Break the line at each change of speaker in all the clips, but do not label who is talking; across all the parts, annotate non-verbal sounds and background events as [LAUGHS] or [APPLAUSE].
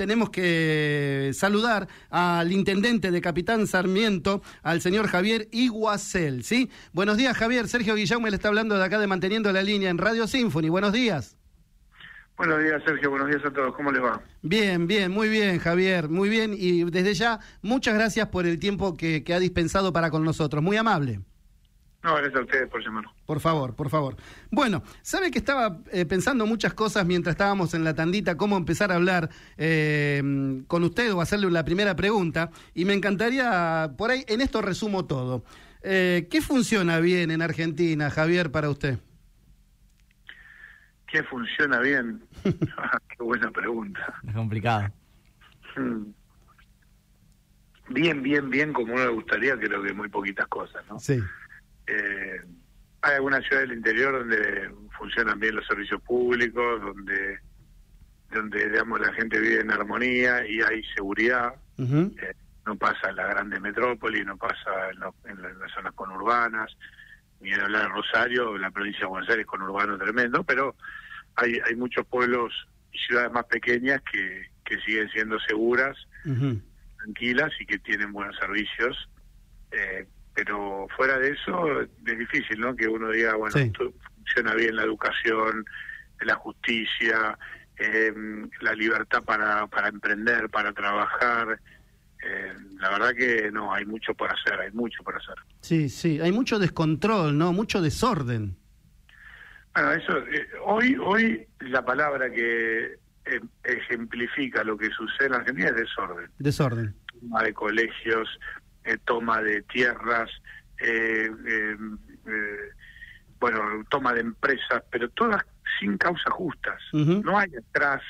tenemos que saludar al intendente de Capitán Sarmiento, al señor Javier Iguacel, ¿sí? Buenos días, Javier. Sergio Guillaume le está hablando de acá de Manteniendo la Línea en Radio Symphony. Buenos días.
Buenos días, Sergio. Buenos días a todos. ¿Cómo les va?
Bien, bien, muy bien, Javier. Muy bien. Y desde ya, muchas gracias por el tiempo que, que ha dispensado para con nosotros. Muy amable.
No, gracias a ustedes por llamarnos.
Por favor, por favor. Bueno, sabe que estaba eh, pensando muchas cosas mientras estábamos en la tandita, cómo empezar a hablar eh, con usted o hacerle la primera pregunta, y me encantaría, por ahí, en esto resumo todo. Eh, ¿Qué funciona bien en Argentina, Javier, para usted?
¿Qué funciona bien? [LAUGHS] Qué buena pregunta.
Es complicado.
Hmm. Bien, bien, bien, como uno le gustaría, creo que muy poquitas cosas, ¿no?
Sí.
Eh, hay algunas ciudades del interior donde funcionan bien los servicios públicos, donde donde digamos la gente vive en armonía y hay seguridad. Eh, no pasa en la grande metrópoli, no pasa en, lo- en la- en las zonas conurbanas, ni en hablar de Rosario, la provincia de Buenos Aires conurbano tremendo, pero hay, hay muchos pueblos y ciudades más pequeñas que, que siguen siendo seguras, tranquilas y que tienen buenos servicios. Eh, pero fuera de eso es difícil, ¿no? Que uno diga, bueno,
Sí.
esto funciona bien la educación, la justicia, eh, la libertad para, para emprender, para trabajar. Eh, la verdad que no, hay mucho por hacer, hay mucho por hacer.
Sí, sí. Hay mucho descontrol, ¿no? Mucho desorden.
Bueno, eso, eh, hoy, hoy la palabra que eh, ejemplifica lo que sucede en Argentina es desorden.
Desorden.
Toma de colegios, eh, toma de tierras, eh, eh, eh, bueno, toma de empresas, pero todas sin causas justas. No hay atrás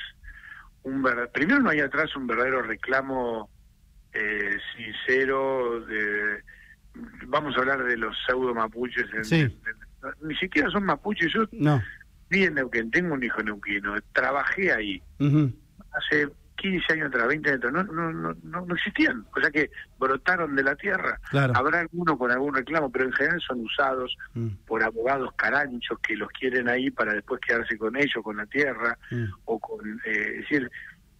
un verdad- primero no hay atrás un verdadero reclamo eh, sincero de vamos a hablar de los pseudo mapuches en-
Sí.
en- ni siquiera son mapuches yo
No.
vi en Neuquén tengo un hijo neuquino trabajé ahí hace 15 años atrás 20 años atrás no, no, no, no, existían o sea que brotaron de la tierra
Claro.
habrá alguno con algún reclamo pero en general son usados
Mm.
por abogados caranchos que los quieren ahí para después quedarse con ellos con la tierra
Mm.
o con eh, es decir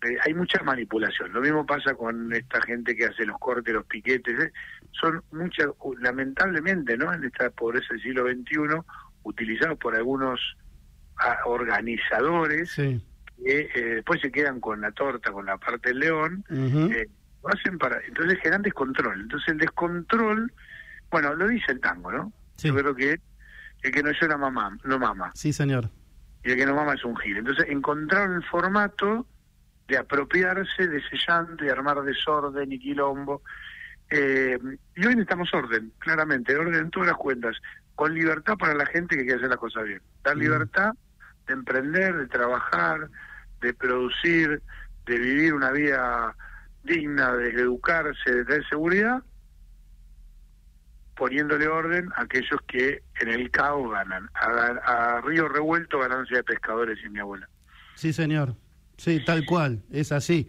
eh, hay mucha manipulación lo mismo pasa con esta gente que hace los cortes los piquetes eh. son muchas lamentablemente no en esta pobreza del siglo XXI utilizados por algunos ah, organizadores
Sí.
Que eh, después se quedan con la torta con la parte del león eh, lo hacen para entonces generan descontrol entonces el descontrol bueno lo dice el tango no
Sí.
yo creo que el que no llora mamá no mama
Sí, señor.
y el que no mama es un gil. Entonces encontraron el formato de apropiarse de ese llanto y armar desorden y quilombo. Eh, y hoy necesitamos orden, claramente, orden en todas las cuentas, con libertad para la gente que quiere hacer las cosas bien. Dar libertad de emprender, de trabajar, de producir, de vivir una vida digna, de educarse, de tener seguridad, poniéndole orden a aquellos que en el caos ganan. A, a río revuelto ganancia de pescadores y mi abuela.
Sí, señor. Sí, tal cual, es así.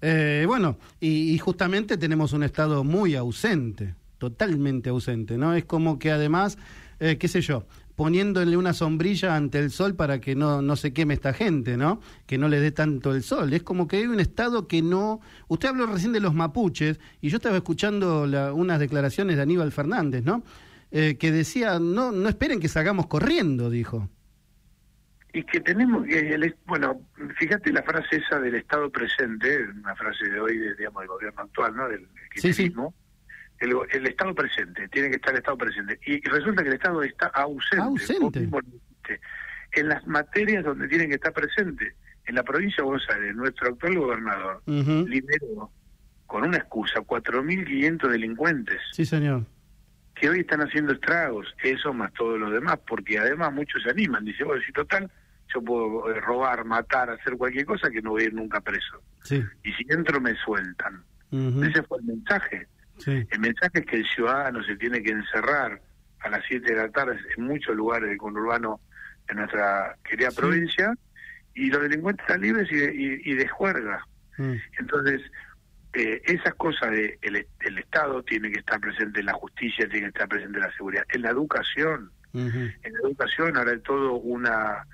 Eh, bueno, y, justamente tenemos un Estado muy ausente, totalmente ausente, ¿no? Es como que además, eh, qué sé yo, poniéndole una sombrilla ante el sol para que no, no se queme esta gente, ¿no? Que no le dé tanto el sol. Es como que hay un Estado que no... Usted habló recién de los mapuches y yo estaba escuchando la- unas declaraciones de Aníbal Fernández, ¿no? Eh, que decía, no, no esperen que salgamos corriendo, dijo.
Y que tenemos el- bueno, fíjate la frase esa del Estado presente, una frase de hoy, de, digamos, del gobierno actual, ¿no? Del
Sí, sí.
El, Estado presente, tiene que estar el Estado presente. Y resulta que el Estado está ausente.
Ausente.
Lo dijiste. En las materias donde tienen que estar presente. En la provincia de Buenos Aires, nuestro actual gobernador
Ujú.
liberó, con una excusa, 4.500 delincuentes
Sí, señor.
que hoy están haciendo estragos, eso más todo lo demás, porque además muchos se animan, dice, bueno, si total, yo puedo eh, robar, matar, hacer cualquier cosa que no voy a ir nunca preso.
Sí.
Y si entro me sueltan. Ese fue el mensaje.
Sí.
El mensaje es que el ciudadano se tiene que encerrar a las 7 de la tarde en muchos lugares del conurbano de nuestra querida
Sí.
provincia y los delincuentes están libres y de, y- y de juerga.
Mm.
Entonces, eh, esas cosas de el, el Estado tiene que estar presente en la justicia, tiene que estar presente en la seguridad, en la educación. En la educación ahora hay todo una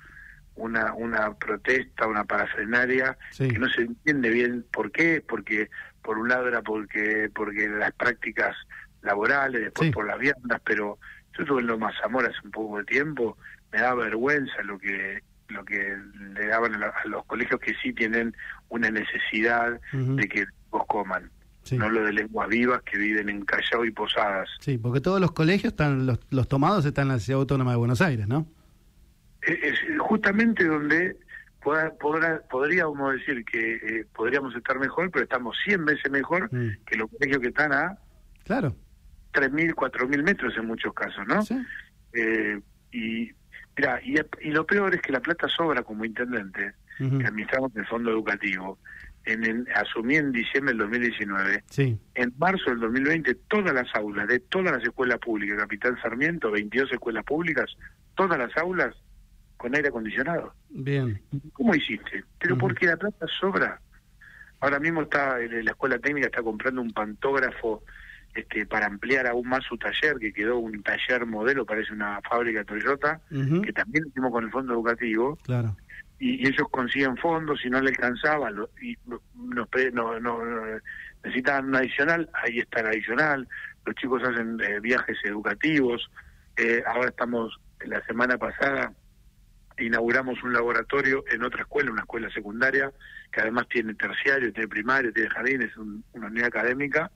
una, una protesta, una parafrenaria, que no se entiende bien por qué, porque por un lado era porque porque las prácticas laborales, después por las viandas, pero yo tuve en Loma Zamora hace un poco de tiempo, me da vergüenza lo que lo que le daban a, los colegios que sí tienen una necesidad de que vos coman. No lo de lenguas vivas que viven en Callao y Posadas.
Sí, porque todos los colegios, están los, los tomados están en la Ciudad Autónoma de Buenos Aires, ¿no?
Es, justamente donde podrá, podría uno decir que eh, podríamos estar mejor, pero estamos 100 veces mejor mm. que los colegios que están a
claro.
3.000, 4.000 metros en muchos casos, ¿no? Eh, y, mira, y, lo peor es que la plata sobra como intendente, que administramos el fondo educativo. En asumí en diciembre del 2019.
Sí.
En marzo del 2020, todas las aulas de todas las escuelas públicas, Capitán Sarmiento, 22 escuelas públicas, todas las aulas con aire acondicionado.
Bien.
¿Cómo hiciste? Pero porque la plata sobra. Ahora mismo está la escuela técnica está comprando un pantógrafo este, para ampliar aún más su taller, que quedó un taller modelo, parece una fábrica Toyota, que también hicimos con el fondo educativo.
Claro.
Y, ellos consiguen fondos, si no le alcanzaba, y nos, no, no, necesitaban un adicional, ahí está el adicional. Los chicos hacen eh, viajes educativos. Eh, ahora estamos, la semana pasada, inauguramos un laboratorio en otra escuela, una escuela secundaria, que además tiene terciario, tiene primario, tiene jardín, es una unidad académica,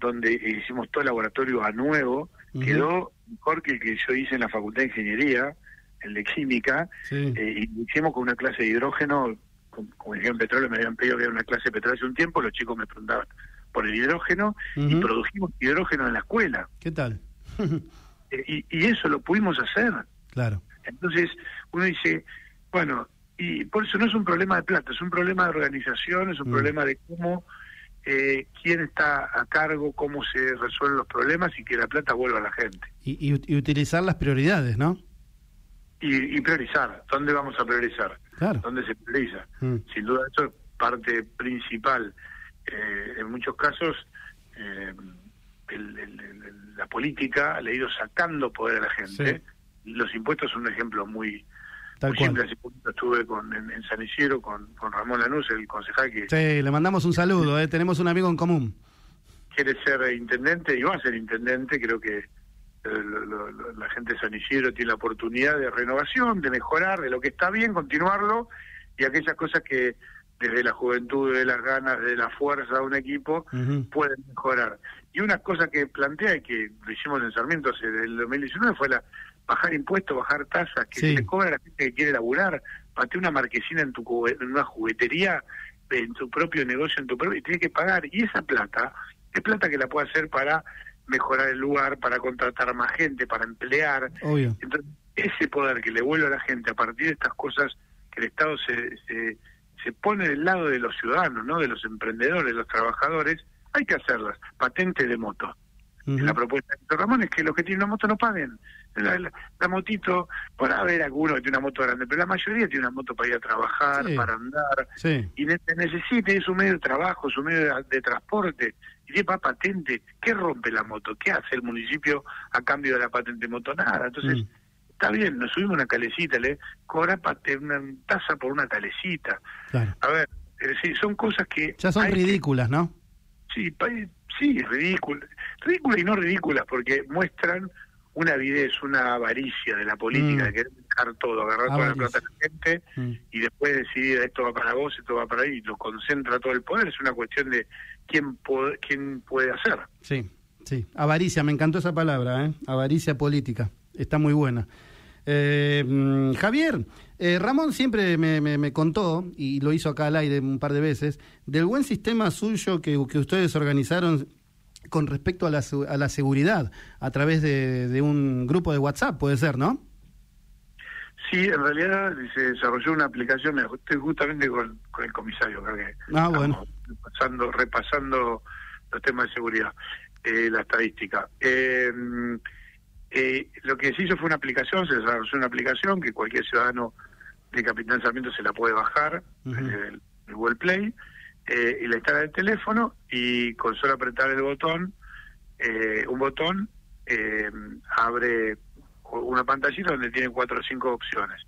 donde hicimos todo el laboratorio a nuevo, quedó mejor que el que yo hice en la Facultad de Ingeniería, el de Química, eh, y hicimos con una clase de hidrógeno, como dijeron petróleo, me habían pedido que era una clase de petróleo hace un tiempo, los chicos me preguntaban por el hidrógeno, y produjimos hidrógeno en la escuela.
¿Qué tal? [LAUGHS]
Eh, y, y eso lo pudimos hacer.
Claro.
Entonces, uno dice, bueno, y por eso no es un problema de plata, es un problema de organización, es un mm. problema de cómo, eh, quién está a cargo, cómo se resuelven los problemas y que la plata vuelva a la gente.
Y, utilizar las prioridades, ¿no?
Y, priorizar, ¿dónde vamos a priorizar?
Claro.
¿Dónde se prioriza? Mm. Sin duda, eso es parte principal. Eh, en muchos casos, eh, la política le ha ido sacando poder a la gente los impuestos son un ejemplo muy, simple. Hace poquito estuve con, en, San Isidro con, con, Ramón Lanús, el concejal que...
Sí, le mandamos un saludo, eh, tenemos un amigo en común.
Quiere ser intendente y va a ser intendente, creo que eh, la gente de San Isidro tiene la oportunidad de renovación, de mejorar, de lo que está bien, continuarlo, y aquellas cosas que desde la juventud, de las ganas, de la fuerza de un equipo, pueden mejorar. Y una cosa que plantea y que lo hicimos en Sarmiento desde el 2019 fue la bajar impuestos, bajar tasas, que se le cobra a la gente que quiere laburar, pate una marquesina en tu en una juguetería, en tu propio negocio, en tu propio, y tiene que pagar. Y esa plata es plata que la puede hacer para mejorar el lugar, para contratar más gente, para emplear. Entonces, ese poder que le vuelve a la gente a partir de estas cosas que el Estado se, se, se pone del lado de los ciudadanos, no de los emprendedores, de los trabajadores, hay que hacerlas. Patente de moto. La propuesta de Ramón es que los que tienen una moto no paguen la, motito, por haber alguno que tiene una moto grande, pero la mayoría tiene una moto para ir a trabajar, para andar, y necesita, es su medio de trabajo, su medio de, transporte, y lleva patente, ¿qué rompe la moto? ¿Qué hace el municipio a cambio de la patente de moto? Nada, entonces... Mm. Está bien, nos subimos una calecita, le cobra una tasa por una calecita. A ver, sí, son cosas que...
Ya son ridículas, ¿no?
Sí, sí, ridículas. Ridículas y no ridículas, porque muestran una avidez, una avaricia de la política, mm. de querer dejar todo, agarrar toda la plata de la gente mm. y después decidir esto va para vos, esto va para ahí, y lo concentra todo el poder, es una cuestión de quién, quién puede hacer.
Sí, sí, avaricia, me encantó esa palabra, ¿eh? avaricia política, está muy buena. Eh, mm, Javier, eh, Ramón siempre me, me, contó, y lo hizo acá al aire un par de veces, del buen sistema suyo que, que ustedes organizaron con respecto a la, a la seguridad a través de, un grupo de WhatsApp, puede ser, ¿no?
Sí, en realidad se desarrolló una aplicación, estoy justamente con, el comisario, creo que
ah, bueno.
repasando, repasando los temas de seguridad, eh, la estadística. Eh, eh, lo que se hizo fue una aplicación, se desarrolló una aplicación que cualquier ciudadano de Capitán Sarmiento se la puede bajar en el Google Play eh, y la instala el teléfono y con solo apretar el botón, eh, un botón, eh, abre una pantallita donde tiene cuatro o cinco opciones.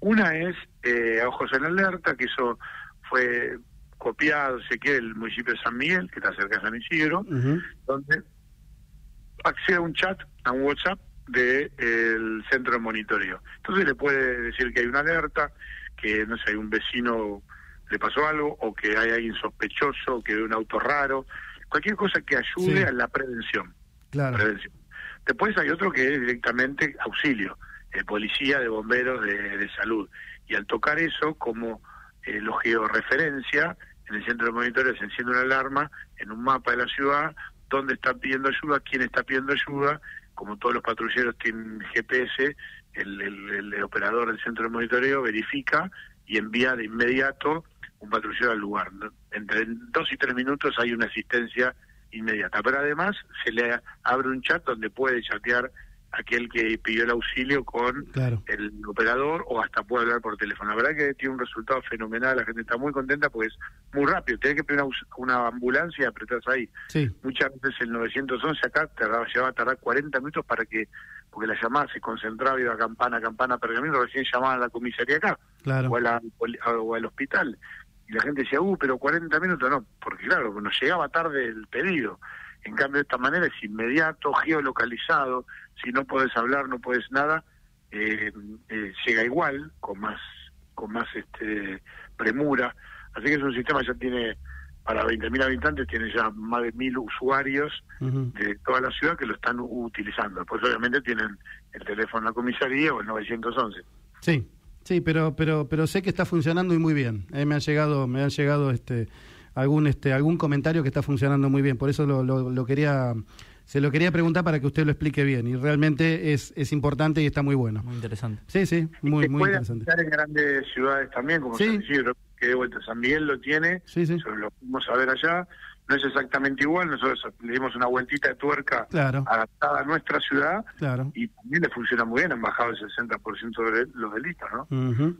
Una es eh, a ojos en alerta, que eso fue copiado, se quiere, el municipio de San Miguel, que está cerca de San Isidro, donde accede a un chat, a un WhatsApp del centro de monitoreo. Entonces le puede decir que hay una alerta, que no sé, hay un vecino le pasó algo, o que hay alguien sospechoso, que ve un auto raro, cualquier cosa que ayude a la prevención.
Claro.
Después hay otro que es directamente auxilio, el policía de bomberos de, salud. Y al tocar eso, como eh, lo georreferencia, en el centro de monitoreo se enciende una alarma en un mapa de la ciudad, dónde está pidiendo ayuda, quién está pidiendo ayuda, como todos los patrulleros tienen GPS, el, operador del centro de monitoreo verifica y envía de inmediato un patrullero al lugar. Entre dos y tres minutos hay una asistencia inmediata. Pero además se le abre un chat donde puede chatear aquel que pidió el auxilio con el operador o hasta puede hablar por teléfono. La verdad que tiene un resultado fenomenal, la gente está muy contenta porque es muy rápido. Tienes que pedir una, ambulancia y apretás ahí. Muchas veces el 911 acá te llevaba a tardar 40 minutos para que, porque la llamada se concentraba, iba campana, campana, pergamino, recién llamaban a la comisaría acá o, o al hospital y la gente decía, uh, pero 40 minutos no, porque claro, nos llegaba tarde el pedido. En cambio, de esta manera es inmediato, geolocalizado, si no puedes hablar, no puedes nada, eh, eh, llega igual, con más con más este premura. Así que es un sistema que ya tiene, para 20.000 habitantes, tiene ya más de 1.000 usuarios de toda la ciudad que lo están utilizando. Pues obviamente tienen el teléfono de la comisaría o el 911.
Sí, Sí, pero pero pero sé que está funcionando y muy bien. Eh, me han llegado me han llegado este algún este algún comentario que está funcionando muy bien. Por eso lo, lo, quería se lo quería preguntar para que usted lo explique bien y realmente es, es importante y está muy bueno.
Muy interesante.
Sí, sí, muy muy puede interesante.
en grandes ciudades también, como San Isidro, que de vuelta San Miguel lo tiene,
sí, sí.
lo fuimos a ver allá no es exactamente igual, nosotros le dimos una vueltita de tuerca adaptada a nuestra ciudad y también le funciona muy bien, han bajado el 60% de los delitos, ¿no?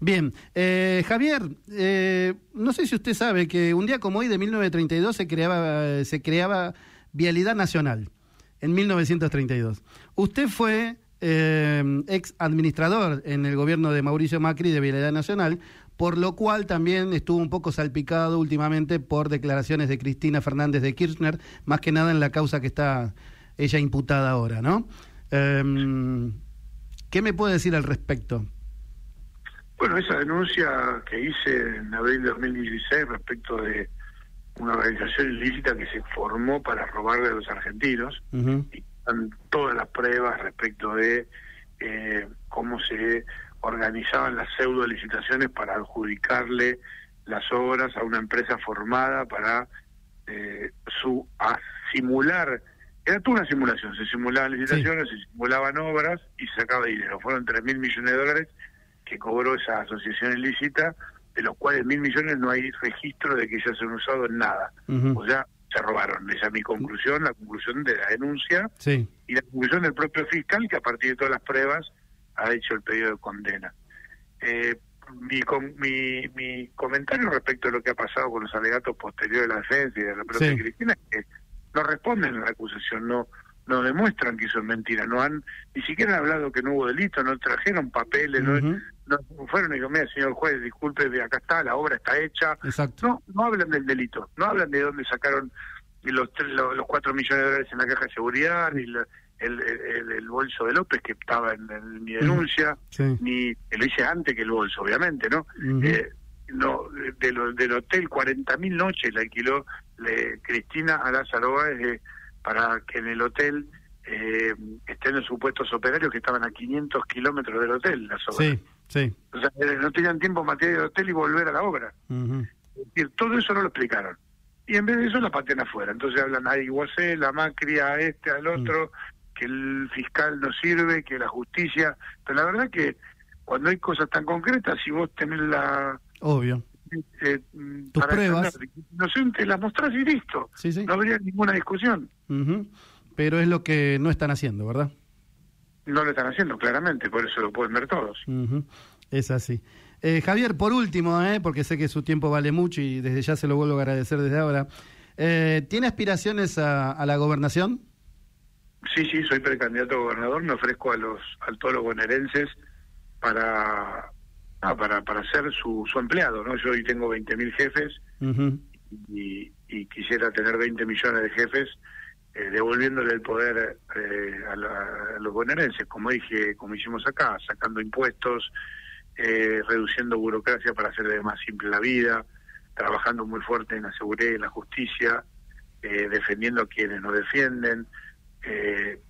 Bien, eh, Javier, eh, no sé si usted sabe que un día como hoy de 1932 se creaba, se creaba Vialidad Nacional, en 1932. Usted fue eh, ex administrador en el gobierno de Mauricio Macri de Vialidad Nacional, por lo cual también estuvo un poco salpicado últimamente por declaraciones de Cristina Fernández de Kirchner, más que nada en la causa que está ella imputada ahora, ¿no? Em, ¿Qué me puede decir al respecto?
Bueno, esa denuncia que hice en abril de 2016 respecto de una organización ilícita que se formó para robarle a los argentinos, y están todas las pruebas respecto de eh, cómo se organizaban las pseudo licitaciones para adjudicarle las obras a una empresa formada para eh, su a simular. Era toda una simulación, se simulaban licitaciones, se simulaban obras y se sacaba dinero. Fueron tres mil millones de dólares que cobró esa asociación ilícita, de los cuales mil millones no hay registro de que ya se han usado en nada. O sea, se robaron. Esa es mi conclusión, la conclusión de la denuncia y la conclusión del propio fiscal que a partir de todas las pruebas ha hecho el pedido de condena. Eh, mi, mi, mi comentario respecto a lo que ha pasado con los alegatos posteriores de la defensa y de la propia Cristina es que no responden a la acusación, no no demuestran que eso es mentira, no han ni siquiera han hablado que no hubo delito, no trajeron papeles, no, no, fueron y dijeron, mira, señor juez, disculpe, acá está, la obra está hecha. No, no hablan del delito, no hablan de dónde sacaron los, los, los cuatro millones de dólares en la caja de seguridad, ni la, el, el, bolso de López que estaba en, mi denuncia, ni lo hice antes que el bolso, obviamente, ¿no? eh, no de del hotel 40.000 noches le alquiló le, Cristina a Lázaro Báez para que en el hotel eh, estén los supuestos operarios que estaban a 500 kilómetros del hotel, las obras.
Sí, sí.
O sea, eh, no tenían tiempo para tirar del hotel y volver a la obra. Es decir, todo eso no lo explicaron. Y en vez de eso la patean afuera. Entonces hablan a Iguacé, la Macri, a este, al otro, que el fiscal no sirve, que la justicia. Pero la verdad que cuando hay cosas tan concretas, si vos tenés la.
Obvio.
Eh,
Tus pruebas.
Inocente, las mostrás y listo. No habría ninguna discusión.
Pero es lo que no están haciendo, ¿verdad?
No lo están haciendo, claramente, por eso lo pueden ver todos.
Es así. Eh, Javier, por último, eh, porque sé que su tiempo vale mucho y desde ya se lo vuelvo a agradecer desde ahora. Eh, ¿Tiene aspiraciones a la gobernación?
Sí, sí, soy precandidato a gobernador, me ofrezco a los a todos los bonaerenses para ah, para, para ser su, su empleado, ¿no? Yo hoy tengo 20.000 jefes y, y, quisiera tener 20 millones de jefes eh, devolviéndole el poder eh, a, los bonaerenses, como dije, como hicimos acá, sacando impuestos, eh, reduciendo burocracia para hacerle más simple la vida, trabajando muy fuerte en la seguridad y la justicia, defendiendo a quienes nos defienden,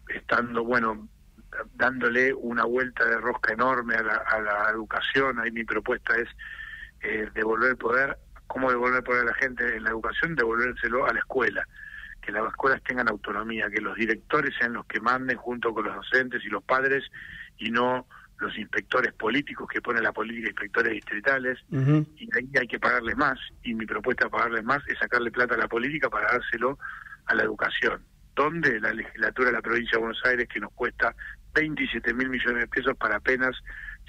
estando, bueno, dándole una vuelta de rosca enorme a la, a la educación. Ahí mi propuesta es devolver el poder, ¿cómo devolver el poder a la gente en la educación? Devolvérselo a la escuela que las escuelas tengan autonomía, que los directores sean los que manden junto con los docentes y los padres y no los inspectores políticos que ponen la política, inspectores distritales, y ahí hay que pagarles más, y mi propuesta de pagarles más es sacarle plata a la política para dárselo a la educación, donde la legislatura de la provincia de Buenos Aires, que nos cuesta 27 mil millones de pesos para apenas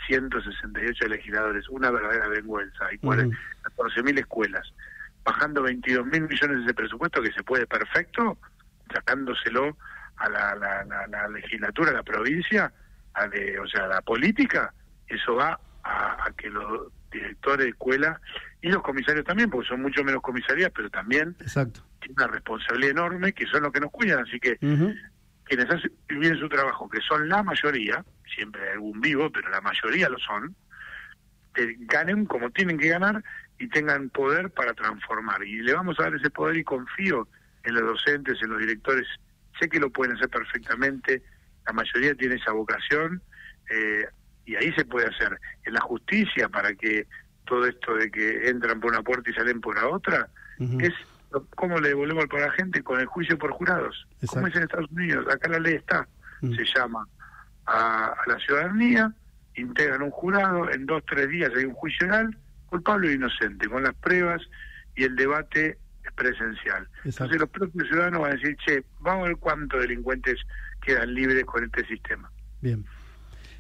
168 legisladores, una verdadera vergüenza, hay 14 mil escuelas bajando 22 mil millones de ese presupuesto que se puede perfecto, sacándoselo a la, legislatura, a la provincia, a o sea, a la política, eso va a, que los directores de escuela y los comisarios también, porque son mucho menos comisarías, pero también
Exacto.
tienen una responsabilidad enorme que son los que nos cuidan. Así que quienes hacen bien su trabajo, que son la mayoría, siempre hay algún vivo, pero la mayoría lo son, ganen como tienen que ganar y tengan poder para transformar. Y le vamos a dar ese poder y confío en los docentes, en los directores. Sé que lo pueden hacer perfectamente, la mayoría tiene esa vocación eh, y ahí se puede hacer. En la justicia, para que todo esto de que entran por una puerta y salen por la otra, es cómo le devolvemos a la gente con el juicio por jurados. Como es en Estados Unidos, acá la ley está, se llama a, a la ciudadanía, integran un jurado, en dos, tres días hay un juicio oral, culpable o inocente, con las pruebas y el debate es presencial. Entonces los propios ciudadanos van a decir, che, vamos a ver cuántos delincuentes quedan libres con este sistema.
Bien.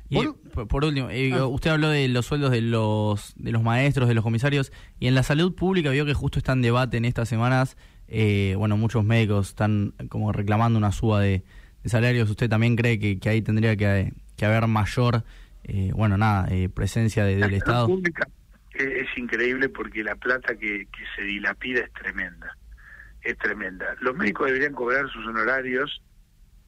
Y, por, último, eh, ah. usted habló de los sueldos de los de los maestros, de los comisarios, y en la salud pública vio que justo está en debate en estas semanas, eh, bueno, muchos médicos están como reclamando una suba de, salarios. ¿Usted también cree que, que ahí tendría que, que haber mayor, eh, bueno, nada, presencia del Estado?
Pública es, increíble porque la plata que, se dilapida es tremenda, es tremenda. Los médicos deberían cobrar sus honorarios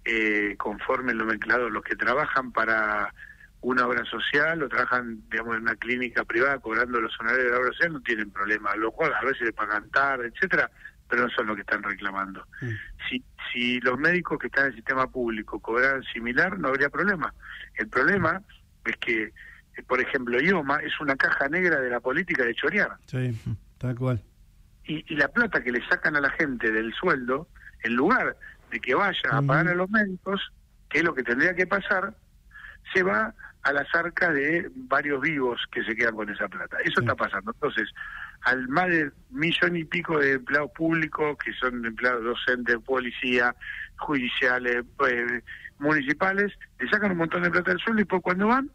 eh, conforme el nomenclado, los que trabajan para una obra social o trabajan, digamos, en una clínica privada cobrando los honorarios de la obra social no tienen problema, lo cual a veces les pagan tarde, etcétera, pero no son los que están reclamando. Mm. Si, si los médicos que están en el sistema público cobraran similar, no habría problema. El problema es que por ejemplo, IOMA es una caja negra de la política de chorear.
Sí, tal cual.
Y, la plata que le sacan a la gente del sueldo, en lugar de que vaya a pagar a los médicos, que es lo que tendría que pasar, se va a las arcas de varios vivos que se quedan con esa plata. Eso está pasando. Entonces, al más de millón y pico de empleados públicos, que son empleados docentes, policía, judiciales, pues, municipales, le sacan un montón de plata del sueldo y por cuando van,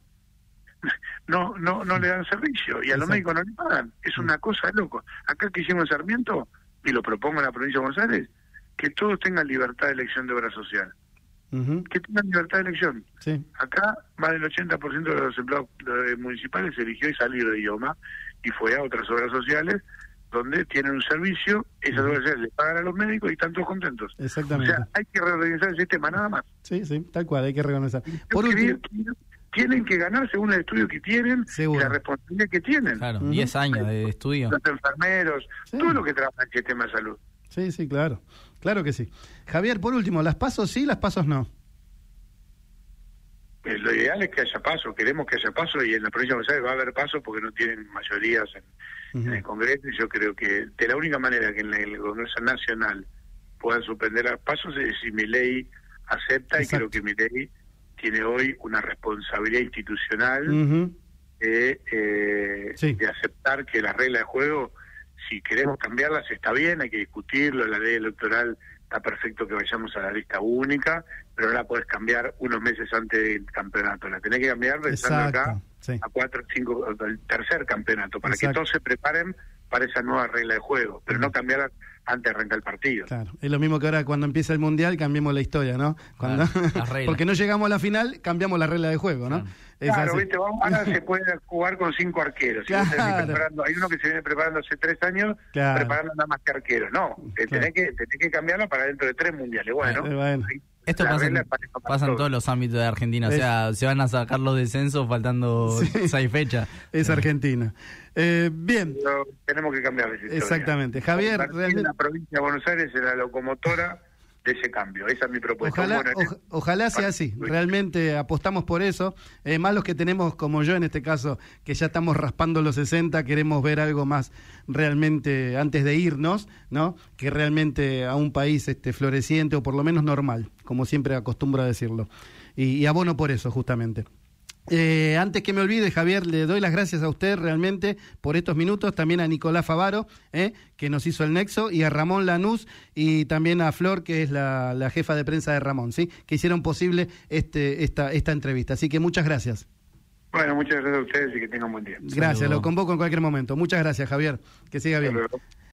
no no no le dan servicio y a los médicos no le pagan. Es una cosa de loco. Acá que hicimos Sarmiento, y lo propongo en la provincia de Buenos Aires, que todos tengan libertad de elección de obra social. Que tengan libertad de elección. Acá más del 80% de los empleados municipales eligió y salir de idioma y fue a otras obras sociales donde tienen un servicio, esas obras sociales le pagan a los médicos y están todos contentos.
Exactamente.
O sea, hay que reorganizar el sistema, nada más.
Sí, sí, tal cual, hay que reorganizar.
Por último, tienen que ganar según el estudio que tienen y la responsabilidad que tienen.
Claro, 10 años de estudio.
Los enfermeros, todo lo que trabaja en el sistema de salud.
Sí, sí, claro. Claro que sí. Javier, por último, ¿las pasos sí, las pasos no?
Eh, lo ideal es que haya pasos, queremos que haya pasos y en la provincia de Buenos Aires va a haber pasos porque no tienen mayorías en, el Congreso y yo creo que de la única manera que en el Congreso Nacional puedan suspender pasos es si mi ley acepta y creo que mi ley tiene hoy una responsabilidad institucional de, eh, de aceptar que la regla de juego, si queremos cambiarlas, está bien, hay que discutirlo, la ley electoral está perfecto que vayamos a la lista única, pero no la puedes cambiar unos meses antes del campeonato, la tenés que cambiar pensando acá a cuatro, cinco, el tercer campeonato, para que todos se preparen para esa nueva regla de juego, pero no cambiar antes de arrancar el partido.
Claro, es lo mismo que ahora cuando empieza el Mundial cambiemos la historia, ¿no? Cuando... [LAUGHS] Porque no llegamos a la final, cambiamos la regla de juego, ¿no?
Claro, viste, ahora [LAUGHS] se puede jugar con cinco arqueros. hay uno que se viene preparando hace tres años, preparando nada más que arqueros. No, tenés, que, tenés que cambiarlo para dentro de tres mundiales. Bueno, bueno.
Esto pasa, en, todos los ámbitos de Argentina. O sea, se van a sacar los descensos faltando seis fechas.
Es Argentina. Eh, bien.
tenemos que cambiar
Exactamente. Javier,
realmente... La provincia de Buenos Aires es la locomotora de ese cambio. Esa es mi propuesta.
Ojalá, sea así. Realmente apostamos por eso. Eh, más los que tenemos, como yo en este caso, que ya estamos raspando los 60, queremos ver algo más realmente antes de irnos, ¿no? Que realmente a un país este, floreciente o por lo menos normal, como siempre acostumbro a decirlo. y abono por eso, justamente. Eh, antes que me olvide, Javier, le doy las gracias a usted realmente por estos minutos, también a Nicolás Favaro, eh, que nos hizo el nexo, y a Ramón Lanús, y también a Flor, que es la, jefa de prensa de Ramón, ¿sí? que hicieron posible este, esta, esta entrevista. Así que muchas gracias.
Bueno, muchas gracias a ustedes y que tengan buen día.
Gracias, lo convoco en cualquier momento. Muchas gracias, Javier. Que siga bien.